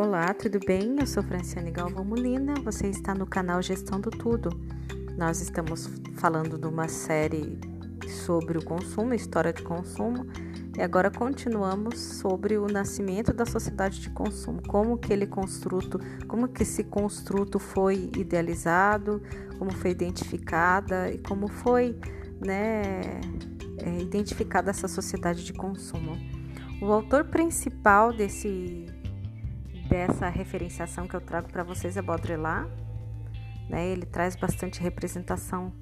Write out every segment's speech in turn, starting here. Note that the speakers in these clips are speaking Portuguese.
Olá, tudo bem? Eu sou Franciane Galvão Molina, você está no canal Gestão do Tudo. Nós estamos falando de uma série sobre o consumo, história de consumo, e agora continuamos sobre o nascimento da sociedade de consumo, como que ele construto, como que esse construto foi idealizado, como foi identificada e como foi, né, é, identificada essa sociedade de consumo. O autor principal desse dessa referenciação que eu trago para vocês é Baudrillard. Né? Ele traz bastante representação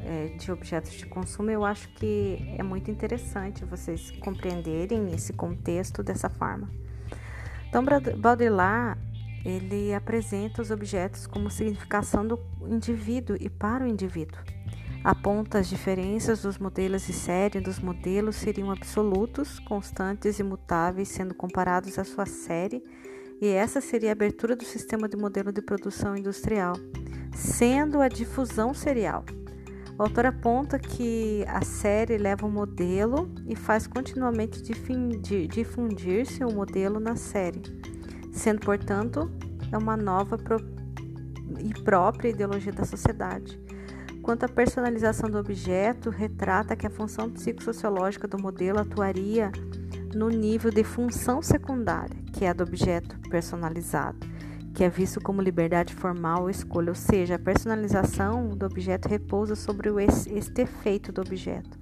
é, de objetos de consumo. Eu acho que é muito interessante vocês compreenderem esse contexto dessa forma. Então, Baudrillard ele apresenta os objetos como significação do indivíduo e para o indivíduo. Aponta as diferenças dos modelos de série dos modelos seriam absolutos, constantes e mutáveis, sendo comparados à sua série e essa seria a abertura do sistema de modelo de produção industrial, sendo a difusão serial. O autor aponta que a série leva o um modelo e faz continuamente difundir-se o um modelo na série, sendo, portanto, uma nova e própria ideologia da sociedade. Quanto à personalização do objeto, retrata que a função psicossociológica do modelo atuaria no nível de função secundária, que é a do objeto personalizado, que é visto como liberdade formal ou escolha, ou seja, a personalização do objeto repousa sobre este efeito do objeto.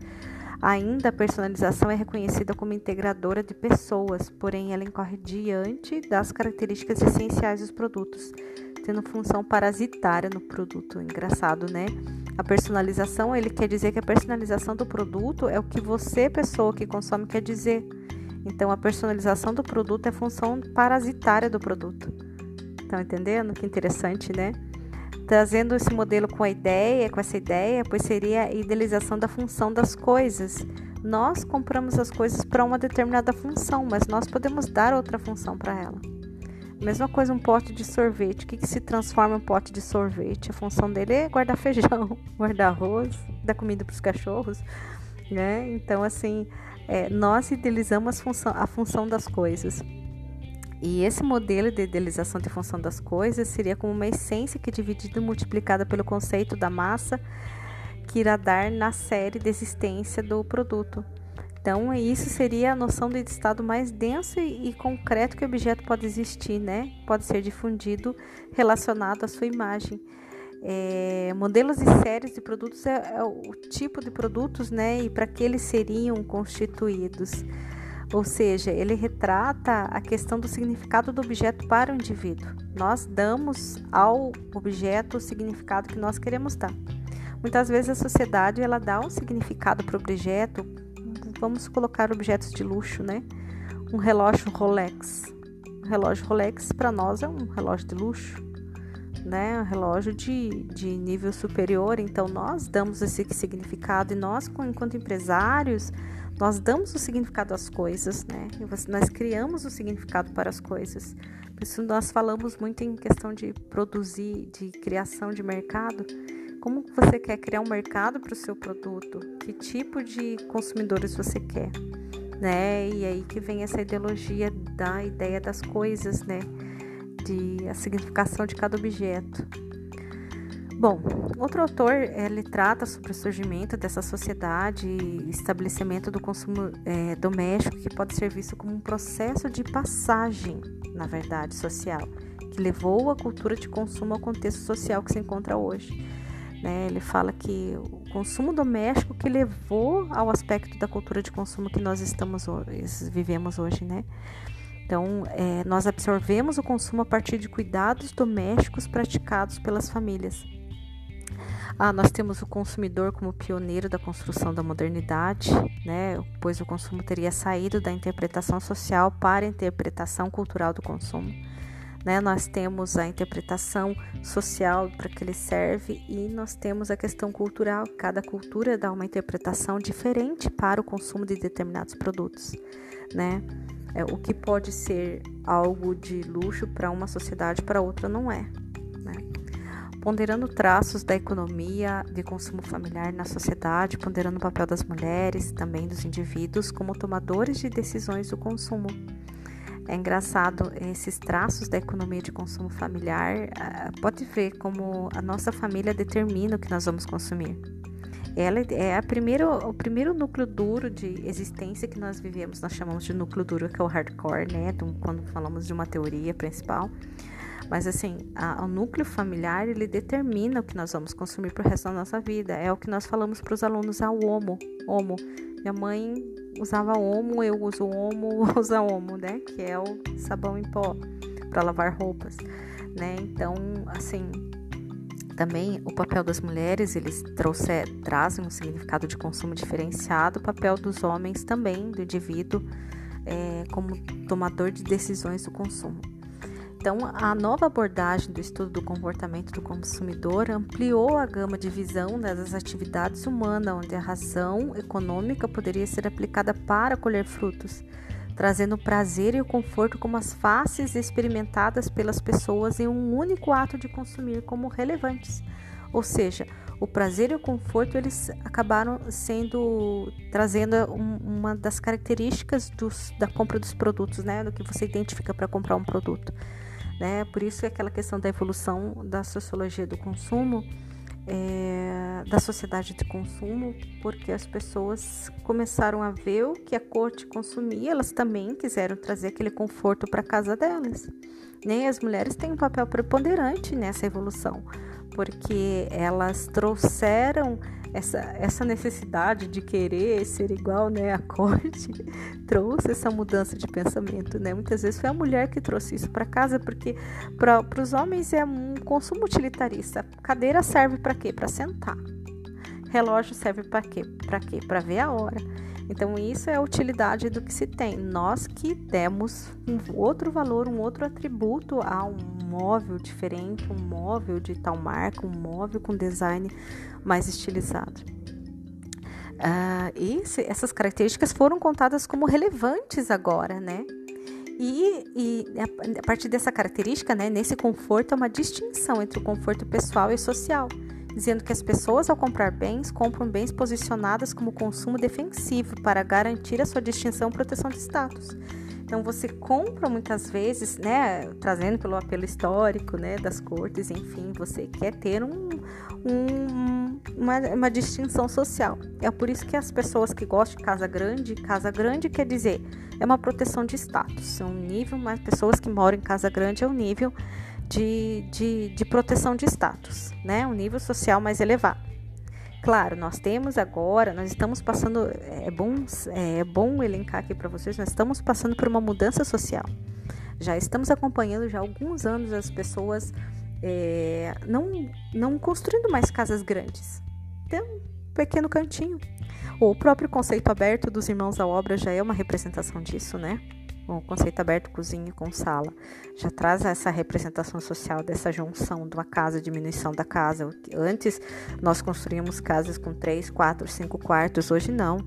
Ainda a personalização é reconhecida como integradora de pessoas, porém ela incorre diante das características essenciais dos produtos, tendo função parasitária no produto. Engraçado, né? A personalização, ele quer dizer que a personalização do produto é o que você, pessoa que consome, quer dizer. Então, a personalização do produto é função parasitária do produto. Estão entendendo? Que interessante, né? Trazendo esse modelo com a ideia, com essa ideia, pois seria a idealização da função das coisas. Nós compramos as coisas para uma determinada função, mas nós podemos dar outra função para ela. Mesma coisa um pote de sorvete. O que, que se transforma em um pote de sorvete? A função dele é guardar feijão, guardar arroz, dar comida para os cachorros, né? Então, assim, é, nós idealizamos função, a função das coisas. E esse modelo de idealização de função das coisas seria como uma essência que, dividida e multiplicada pelo conceito da massa, que irá dar na série de existência do produto. Então, isso seria a noção de estado mais denso e, e concreto que o objeto pode existir, né? Pode ser difundido relacionado à sua imagem. É, modelos e séries de produtos é, é, o tipo de produtos, né? E para que eles seriam constituídos. Ou seja, ele retrata a questão do significado do objeto para o indivíduo. Nós damos ao objeto o significado que nós queremos dar. Muitas vezes a sociedade ela dá um significado para o objeto. Vamos colocar objetos de luxo, né? Um relógio Rolex. Um relógio Rolex para nós é um relógio de luxo né, relógio de, de nível superior, então nós damos esse significado e nós, enquanto empresários, nós damos o significado às coisas, né? Nós criamos o significado para as coisas. Por isso nós falamos muito em questão de produzir, de criação de mercado. Como você quer criar um mercado para o seu produto? Que tipo de consumidores você quer? Né? E aí que vem essa ideologia da ideia das coisas, né? De a significação de cada objeto. Bom, outro autor ele trata sobre o surgimento dessa sociedade e estabelecimento do consumo é, doméstico que pode ser visto como um processo de passagem, na verdade, social, que levou a cultura de consumo ao contexto social que se encontra hoje. Né? Ele fala que o consumo doméstico que levou ao aspecto da cultura de consumo que nós estamos vivemos hoje, né? Então, é, nós absorvemos o consumo a partir de cuidados domésticos praticados pelas famílias. Ah, nós temos o consumidor como pioneiro da construção da modernidade, né? pois o consumo teria saído da interpretação social para a interpretação cultural do consumo. Né? Nós temos a interpretação social para que ele serve e nós temos a questão cultural. Cada cultura dá uma interpretação diferente para o consumo de determinados produtos. Né? É, o que pode ser algo de luxo para uma sociedade, para outra não é. Né? Ponderando traços da economia de consumo familiar na sociedade, ponderando o papel das mulheres, também dos indivíduos, como tomadores de decisões do consumo. É engraçado esses traços da economia de consumo familiar. Ah, pode ver como a nossa família determina o que nós vamos consumir. Ela é a primeiro, o primeiro núcleo duro de existência que nós vivemos. Nós chamamos de núcleo duro, que é o hardcore, né? Quando falamos de uma teoria principal. Mas assim, a, o núcleo familiar ele determina o que nós vamos consumir para o resto da nossa vida. É o que nós falamos para os alunos ao homo. Homo. Minha mãe usava homo, eu uso homo, usa homo, né? Que é o sabão em pó para lavar roupas, né? Então, assim, também o papel das mulheres, eles trouxe, trazem um significado de consumo diferenciado, o papel dos homens também, do indivíduo, é, como tomador de decisões do consumo. Então, a nova abordagem do estudo do comportamento do consumidor ampliou a gama de visão das atividades humanas, onde a razão econômica poderia ser aplicada para colher frutos, trazendo o prazer e o conforto como as faces experimentadas pelas pessoas em um único ato de consumir como relevantes. Ou seja, o prazer e o conforto eles acabaram sendo trazendo um, uma das características dos, da compra dos produtos, né, do que você identifica para comprar um produto né? Por isso é aquela questão da evolução da sociologia do consumo, é, da sociedade de consumo, porque as pessoas começaram a ver o que a corte consumia, elas também quiseram trazer aquele conforto para casa delas. Né? As mulheres têm um papel preponderante nessa evolução, porque elas trouxeram essa, essa necessidade de querer ser igual né, à corte trouxe essa mudança de pensamento. Né? Muitas vezes foi a mulher que trouxe isso para casa, porque para os homens é um consumo utilitarista. Cadeira serve para quê? Para sentar. Relógio serve para quê? Para quê? Para ver a hora. Então, isso é a utilidade do que se tem. Nós que demos um outro valor, um outro atributo a um móvel diferente, um móvel de tal marca, um móvel com design mais estilizado. Uh, e essas características foram contadas como relevantes agora, né? E, e, a partir dessa característica, né, nesse conforto, há uma distinção entre o conforto pessoal e social dizendo que as pessoas, ao comprar bens, compram bens posicionados como consumo defensivo para garantir a sua distinção e proteção de status. Então você compra muitas vezes, né, trazendo pelo apelo histórico, né, das cortes, enfim, você quer ter um, um, uma, uma distinção social. É por isso que as pessoas que gostam de casa grande, casa grande quer dizer é uma proteção de status, é um nível, mas pessoas que moram em casa grande é um nível de, de, de proteção de status, né? Um nível social mais elevado. Claro, nós temos agora, nós estamos passando, é bom, é bom elencar aqui para vocês, nós estamos passando por uma mudança social. Já estamos acompanhando já há alguns anos as pessoas é, não, não construindo mais casas grandes. Tem um pequeno cantinho. O próprio conceito aberto dos irmãos da obra já é uma representação disso, né? O conceito aberto cozinha com sala, já traz essa representação social dessa junção de uma casa, diminuição da casa. Antes nós construíamos casas com três, quatro, cinco quartos, hoje não.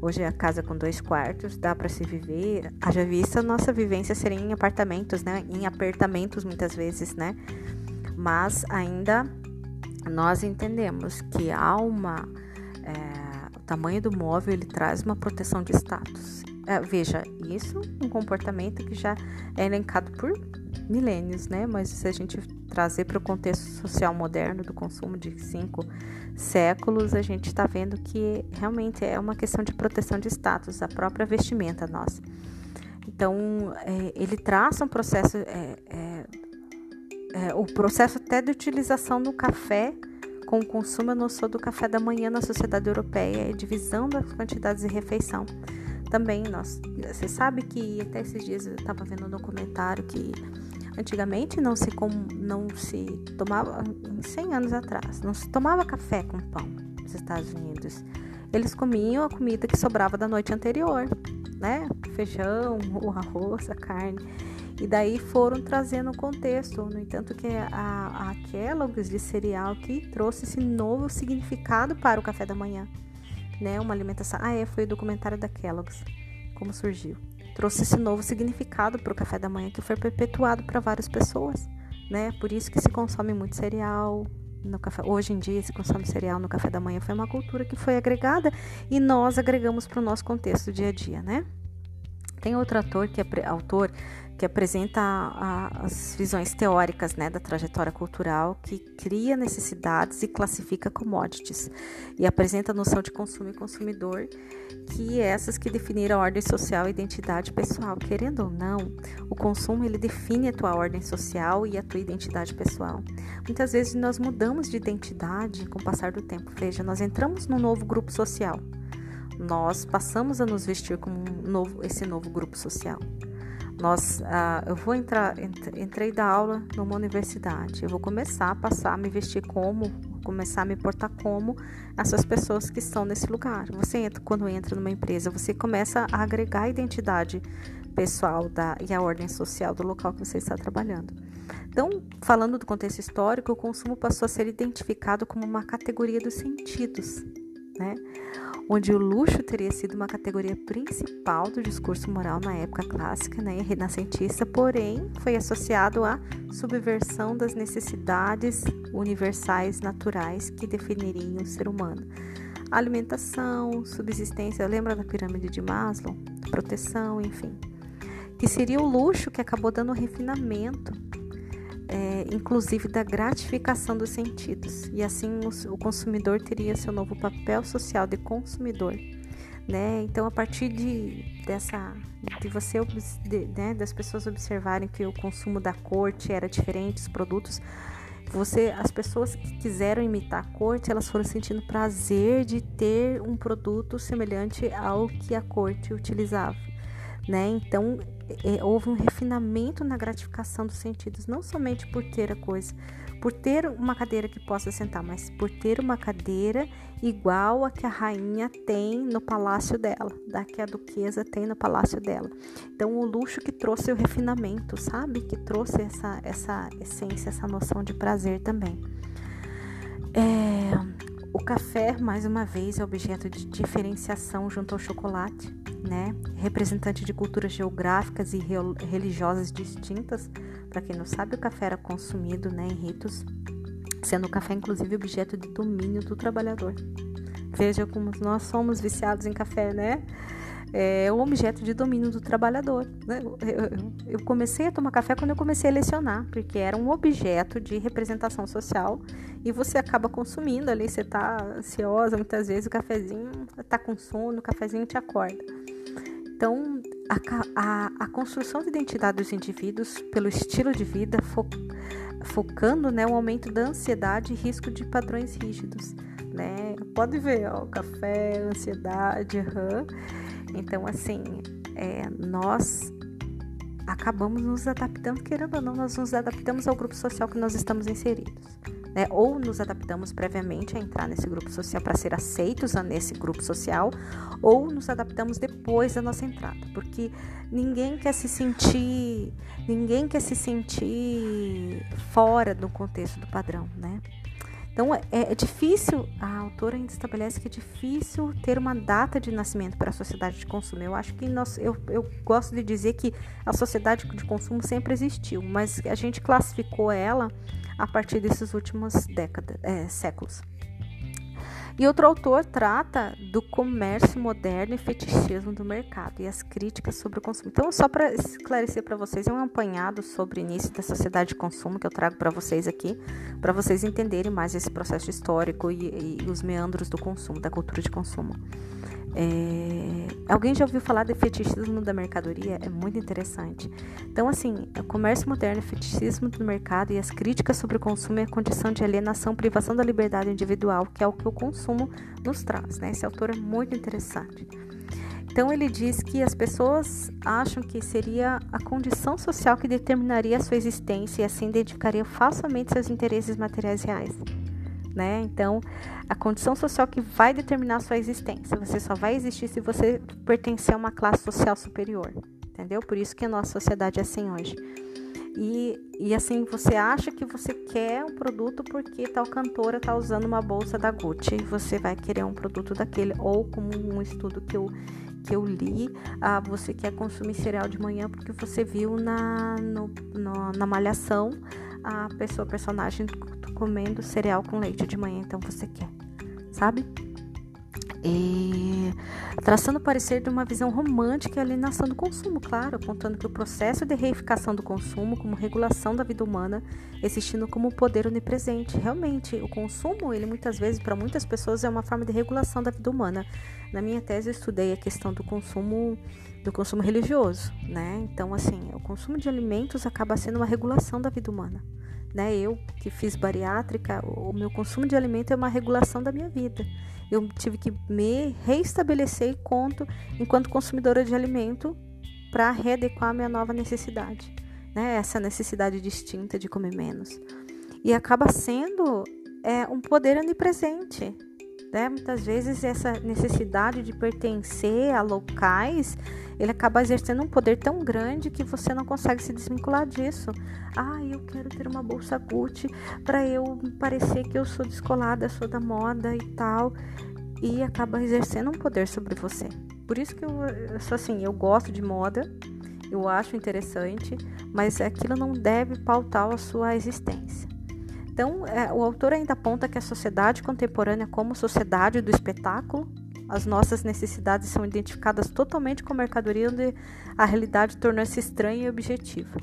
Hoje a casa com dois quartos dá para se viver. Haja vista nossa vivência seria em apartamentos, né? Em apartamentos muitas vezes, né? Mas ainda nós entendemos que há uma é, o tamanho do móvel ele traz uma proteção de status veja, isso é um comportamento que já é elencado por milênios, né? Mas se a gente trazer para o contexto social moderno do consumo de cinco séculos, a gente está vendo que realmente é uma questão de proteção de status, a própria vestimenta nossa. Então, é, ele traça um processo, é, é, é o processo até de utilização do café com o consumo, eu não sou do café da manhã na sociedade europeia, é divisão das quantidades de refeição também nós, você sabe que até esses dias eu estava vendo um documentário que antigamente não se com, não se tomava 100 anos atrás, não se tomava café com pão nos Estados Unidos. Eles comiam a comida que sobrava da noite anterior, né? Feijão, o arroz, a carne. E daí foram trazendo o contexto. No entanto, que a, a Kellogg's de cereal que trouxe esse novo significado para o café da manhã né? Uma alimentação. Ah, é, foi o documentário da Kellogg's, como surgiu. Trouxe esse novo significado para o café da manhã que foi perpetuado para várias pessoas, né? Por isso que se consome muito cereal no café. Hoje em dia se consome cereal no café da manhã foi uma cultura que foi agregada e nós agregamos para o nosso contexto dia a dia, né? Tem outro autor que é autor que apresenta a, as visões teóricas né, da trajetória cultural, que cria necessidades e classifica commodities, e apresenta a noção de consumo e consumidor, que é essas que definiram a ordem social e identidade pessoal. Querendo ou não, o consumo ele define a tua ordem social e a tua identidade pessoal. Muitas vezes nós mudamos de identidade com o passar do tempo. Veja, nós entramos num novo grupo social. Nós passamos a nos vestir como um novo, esse novo grupo social. Nós, ah, eu vou entrar, entrei da aula numa universidade, eu vou começar a passar a me vestir como, começar a me portar como essas pessoas que estão nesse lugar. Você entra, quando entra numa empresa, você começa a agregar a identidade pessoal da, e a ordem social do local que você está trabalhando. Então, falando do contexto histórico, o consumo passou a ser identificado como uma categoria dos sentidos, né? Onde o luxo teria sido uma categoria principal do discurso moral na época clássica né, renascentista, porém foi associado à subversão das necessidades universais naturais que definiriam o ser humano. Alimentação, subsistência, lembra da pirâmide de Maslow? Proteção, enfim. Que seria o luxo que acabou dando refinamento é, inclusive da gratificação dos sentidos, e assim o, consumidor teria seu novo papel social de consumidor. Né? Então, a partir de dessa de você de, né, das pessoas observarem que o consumo da corte era diferente, os produtos, você, as pessoas que quiseram imitar a corte, elas foram sentindo prazer de ter um produto semelhante ao que a corte utilizava, né? Então, houve um refinamento na gratificação dos sentidos, não somente por ter a coisa, por ter uma cadeira que possa sentar, mas por ter uma cadeira igual a que a rainha tem no palácio dela, da que a duquesa tem no palácio dela. Então, o luxo que trouxe o refinamento, sabe? Que trouxe essa, essa essência, essa noção de prazer também. É, o café, mais uma vez, é objeto de diferenciação junto ao chocolate né, representante de culturas geográficas e religiosas distintas. Para quem não sabe, o café era consumido né, em ritos, sendo o café inclusive objeto de domínio do trabalhador. Veja como nós somos viciados em café, né? É um objeto de domínio do trabalhador. Né? Eu, comecei a tomar café quando eu comecei a lecionar, porque era um objeto de representação social e você acaba consumindo ali. Você está ansiosa, muitas vezes o cafezinho está com sono, o cafezinho te acorda. Então, a, a, a, construção de identidade dos indivíduos pelo estilo de vida, fo, focando né, o aumento da ansiedade e risco de padrões rígidos. Né? Pode ver, ó, café, ansiedade, uhum. Então, assim, é, nós acabamos nos adaptando, querendo ou não, nós nos adaptamos ao grupo social que nós estamos inseridos né? Ou nos adaptamos previamente a entrar nesse grupo social para ser aceitos nesse grupo social, ou nos adaptamos depois da nossa entrada, porque ninguém quer se sentir, ninguém quer se sentir fora do contexto do padrão, né? Então é, é, difícil, a autora ainda estabelece que é difícil ter uma data de nascimento para a sociedade de consumo. Eu acho que nós, eu, eu gosto de dizer que a sociedade de consumo sempre existiu, mas a gente classificou ela a partir desses últimos décadas, é, séculos. E outro autor trata do comércio moderno e fetichismo do mercado e as críticas sobre o consumo. Então, só para esclarecer para vocês, é um apanhado sobre o início da sociedade de consumo que eu trago para vocês aqui, para vocês entenderem mais esse processo histórico e, e os meandros do consumo, da cultura de consumo. É... Alguém já ouviu falar de fetichismo da mercadoria? É muito interessante. Então, assim, o comércio moderno, o fetichismo do mercado e as críticas sobre o consumo e a condição de alienação, privação da liberdade individual, que é o que o consumo nos traz. Né? Esse autor é muito interessante. Então, ele diz que as pessoas acham que seria a condição social que determinaria a sua existência e assim identificaria falsamente seus interesses materiais reais né? Então, a condição social que vai determinar a sua existência. Você só vai existir se você pertencer a uma classe social superior, entendeu? Por isso que a nossa sociedade é assim hoje. E, e assim, você acha que você quer um produto porque tal cantora tá usando uma bolsa da Gucci, você vai querer um produto daquele. Ou como um estudo que eu, que eu li, ah, você quer consumir cereal de manhã porque você viu na, no, no, na malhação a pessoa, personagem comendo cereal com leite de manhã, então você quer, sabe? E traçando o parecer de uma visão romântica e alienação do consumo, claro, apontando que o processo de reificação do consumo como regulação da vida humana, existindo como poder onipresente. Realmente, o consumo, ele muitas vezes, para muitas pessoas, é uma forma de regulação da vida humana. Na minha tese, eu estudei a questão do consumo do consumo religioso, né? Então, assim, o consumo de alimentos acaba sendo uma regulação da vida humana. Né? Eu que fiz bariátrica, o meu consumo de alimento é uma regulação da minha vida eu tive que me reestabelecer enquanto, enquanto consumidora de alimento para readequar a minha nova necessidade, né? Essa necessidade distinta de comer menos. E acaba sendo é, um poder onipresente, né? Muitas vezes essa necessidade de pertencer a locais, ele acaba exercendo um poder tão grande que você não consegue se desvincular disso. Ah, eu quero ter uma bolsa Gucci para eu parecer que eu sou descolada, sou da moda e tal, e acaba exercendo um poder sobre você. Por isso que eu, assim, eu gosto de moda, eu acho interessante, mas aquilo não deve pautar a sua existência. Então, é, o autor ainda aponta que a sociedade contemporânea, como sociedade do espetáculo, as nossas necessidades são identificadas totalmente com mercadoria, onde a realidade torna-se estranha e objetiva.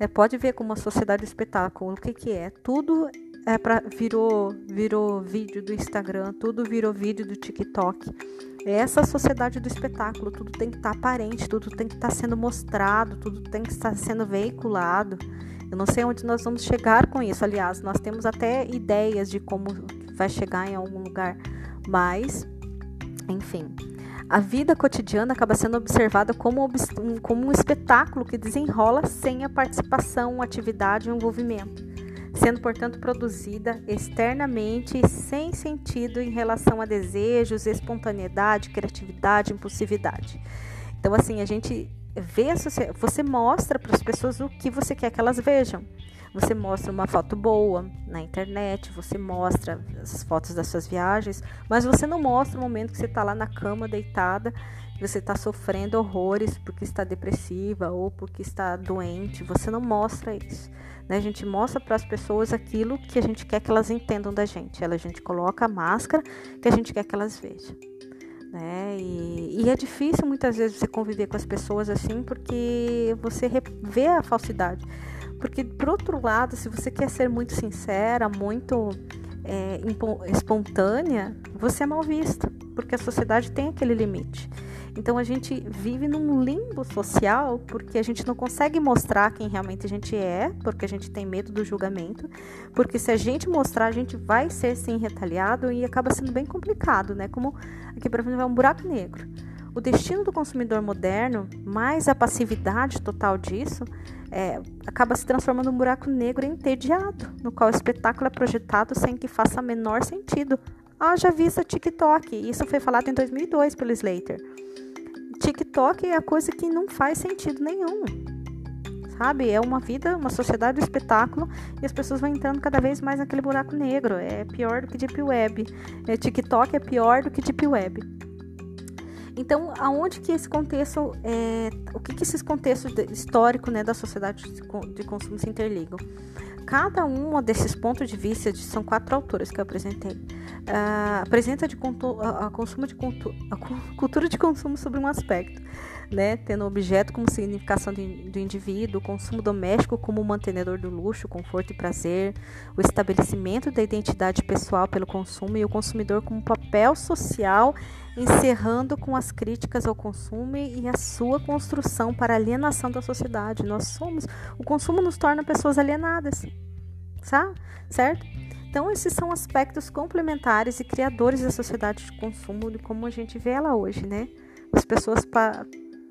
É, pode ver como a sociedade do espetáculo, o que, que é? Tudo é pra, virou, virou vídeo do Instagram, tudo virou vídeo do TikTok. Essa sociedade do espetáculo, tudo tem que estar tá aparente, tudo tem que estar tá sendo mostrado, tudo tem que estar sendo veiculado. Eu não sei onde nós vamos chegar com isso. Aliás, nós temos até ideias de como vai chegar em algum lugar, mas, enfim. A vida cotidiana acaba sendo observada como, como um espetáculo que desenrola sem a participação, atividade e envolvimento, sendo, portanto, produzida externamente e sem sentido em relação a desejos, espontaneidade, criatividade, impulsividade. Então, assim, a gente vê você mostra para as pessoas o que você quer que elas vejam. Você mostra uma foto boa na internet, você mostra as fotos das suas viagens, mas você não mostra o momento que você está lá na cama deitada, você está sofrendo horrores porque está depressiva ou porque está doente. Você não mostra isso. Né? A gente mostra para as pessoas aquilo que a gente quer que elas entendam da gente. A gente coloca a máscara que a gente quer que elas vejam né? E, e, é difícil muitas vezes você conviver com as pessoas assim, porque você vê a falsidade. Porque, por outro lado, se você quer ser muito sincera, muito é, espontânea, você é mal vista, porque a sociedade tem aquele limite. Então a gente vive num limbo social porque a gente não consegue mostrar quem realmente a gente é, porque a gente tem medo do julgamento, porque se a gente mostrar, a gente vai ser sim retaliado e acaba sendo bem complicado, né? Como aqui para mim é um buraco negro. O destino do consumidor moderno, mais a passividade total disso, é, acaba se transformando num buraco negro entediado, no qual o espetáculo é projetado sem que faça menor sentido. Haja vista TikTok, isso foi falado em 2002 pelo Slater. TikTok é a coisa que não faz sentido nenhum. Sabe? É uma vida, uma sociedade do espetáculo e as pessoas vão entrando cada vez mais naquele buraco negro. É pior do que Deep Web. É, TikTok é pior do que Deep Web. Então, aonde que esse contexto, é, o que, que esses contextos históricos né, da sociedade de consumo se interligam? Cada um desses pontos de vista, de, são quatro autores que eu apresentei, uh, apresenta de a, a, consumo de a cultura de consumo sobre um aspecto, né, tendo o objeto como significação do indivíduo, o consumo doméstico como mantenedor do luxo, conforto e prazer, o estabelecimento da identidade pessoal pelo consumo e o consumidor como papel social, encerrando com as críticas ao consumo e a sua construção para alienação da sociedade. Nós somos, o consumo nos torna pessoas alienadas sabe? certo? Então, esses são aspectos complementares e criadores da sociedade de consumo de como a gente vê ela hoje, né? As pessoas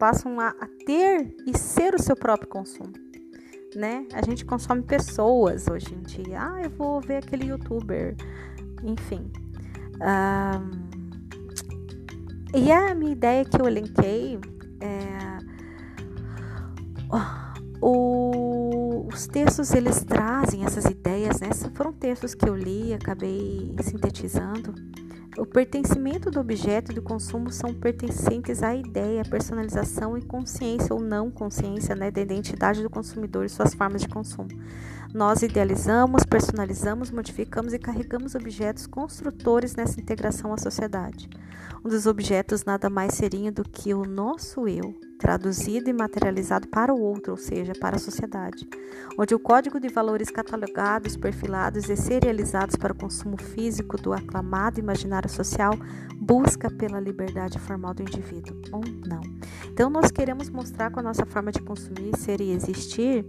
passam a, a, ter e ser o seu próprio consumo, né? A gente consome pessoas hoje em dia. Ah, eu vou ver aquele youtuber, enfim. Um, e a minha ideia que eu elenquei é. O os textos eles trazem essas ideias, né? Foram textos que eu li, acabei sintetizando. O pertencimento do objeto de consumo são pertencentes à ideia, personalização e consciência ou não consciência né, da identidade do consumidor e suas formas de consumo. Nós idealizamos, personalizamos, modificamos e carregamos objetos construtores nessa integração à sociedade. Um dos objetos nada mais seria do que o nosso eu, traduzido e materializado para o outro, ou seja, para a sociedade, onde o código de valores catalogados, perfilados e serializados para o consumo físico do aclamado imaginário social busca pela liberdade formal do indivíduo, ou não. Então, nós queremos mostrar com a nossa forma de consumir, ser e existir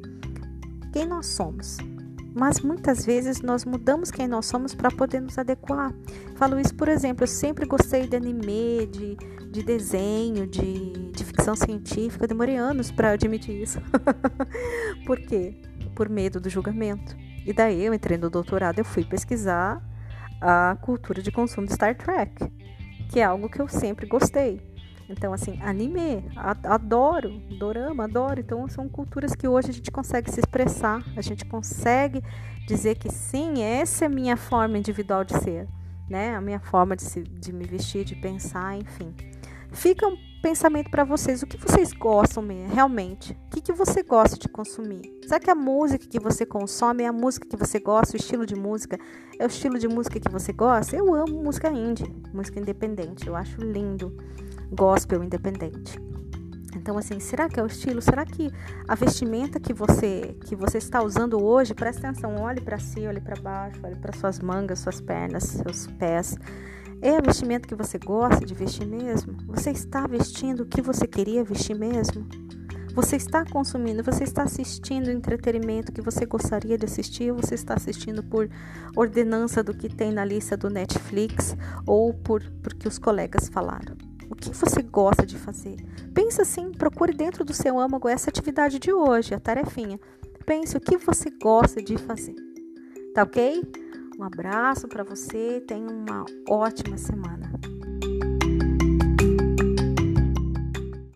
quem nós somos, mas muitas vezes nós mudamos quem nós somos para poder nos adequar. Falo isso, por exemplo, eu sempre gostei de anime, de, de desenho, de, de ficção científica, eu demorei anos para admitir isso. por quê? Por medo do julgamento. E daí eu entrei no doutorado, eu fui pesquisar a cultura de consumo de Star Trek, que é algo que eu sempre gostei. Então, assim, anime, adoro, dorama, adoro. Então, são culturas que hoje a gente consegue se expressar, a gente consegue dizer que sim, essa é a minha forma individual de ser, né? A minha forma de, se, de me vestir, de pensar, enfim. Fica um pensamento para vocês. O que vocês gostam realmente? O que, que você gosta de consumir? Será que a música que você consome é a música que você gosta? O estilo de música é o estilo de música que você gosta? Eu amo música indie, música independente. Eu acho lindo gospel independente. Então, assim, será que é o estilo? Será que a vestimenta que você que você está usando hoje, presta atenção, olhe para si, olhe para baixo, olhe para suas mangas, suas pernas, seus pés. É a vestimenta que você gosta de vestir mesmo? Você está vestindo o que você queria vestir mesmo? Você está consumindo, você está assistindo entretenimento que você gostaria de assistir, você está assistindo por ordenança do que tem na lista do Netflix ou por porque os colegas falaram? O que você gosta de fazer? Pensa assim, procure dentro do seu âmago essa atividade de hoje, a tarefinha. Pense o que você gosta de fazer. Tá ok? Um abraço para você, tenha uma ótima semana.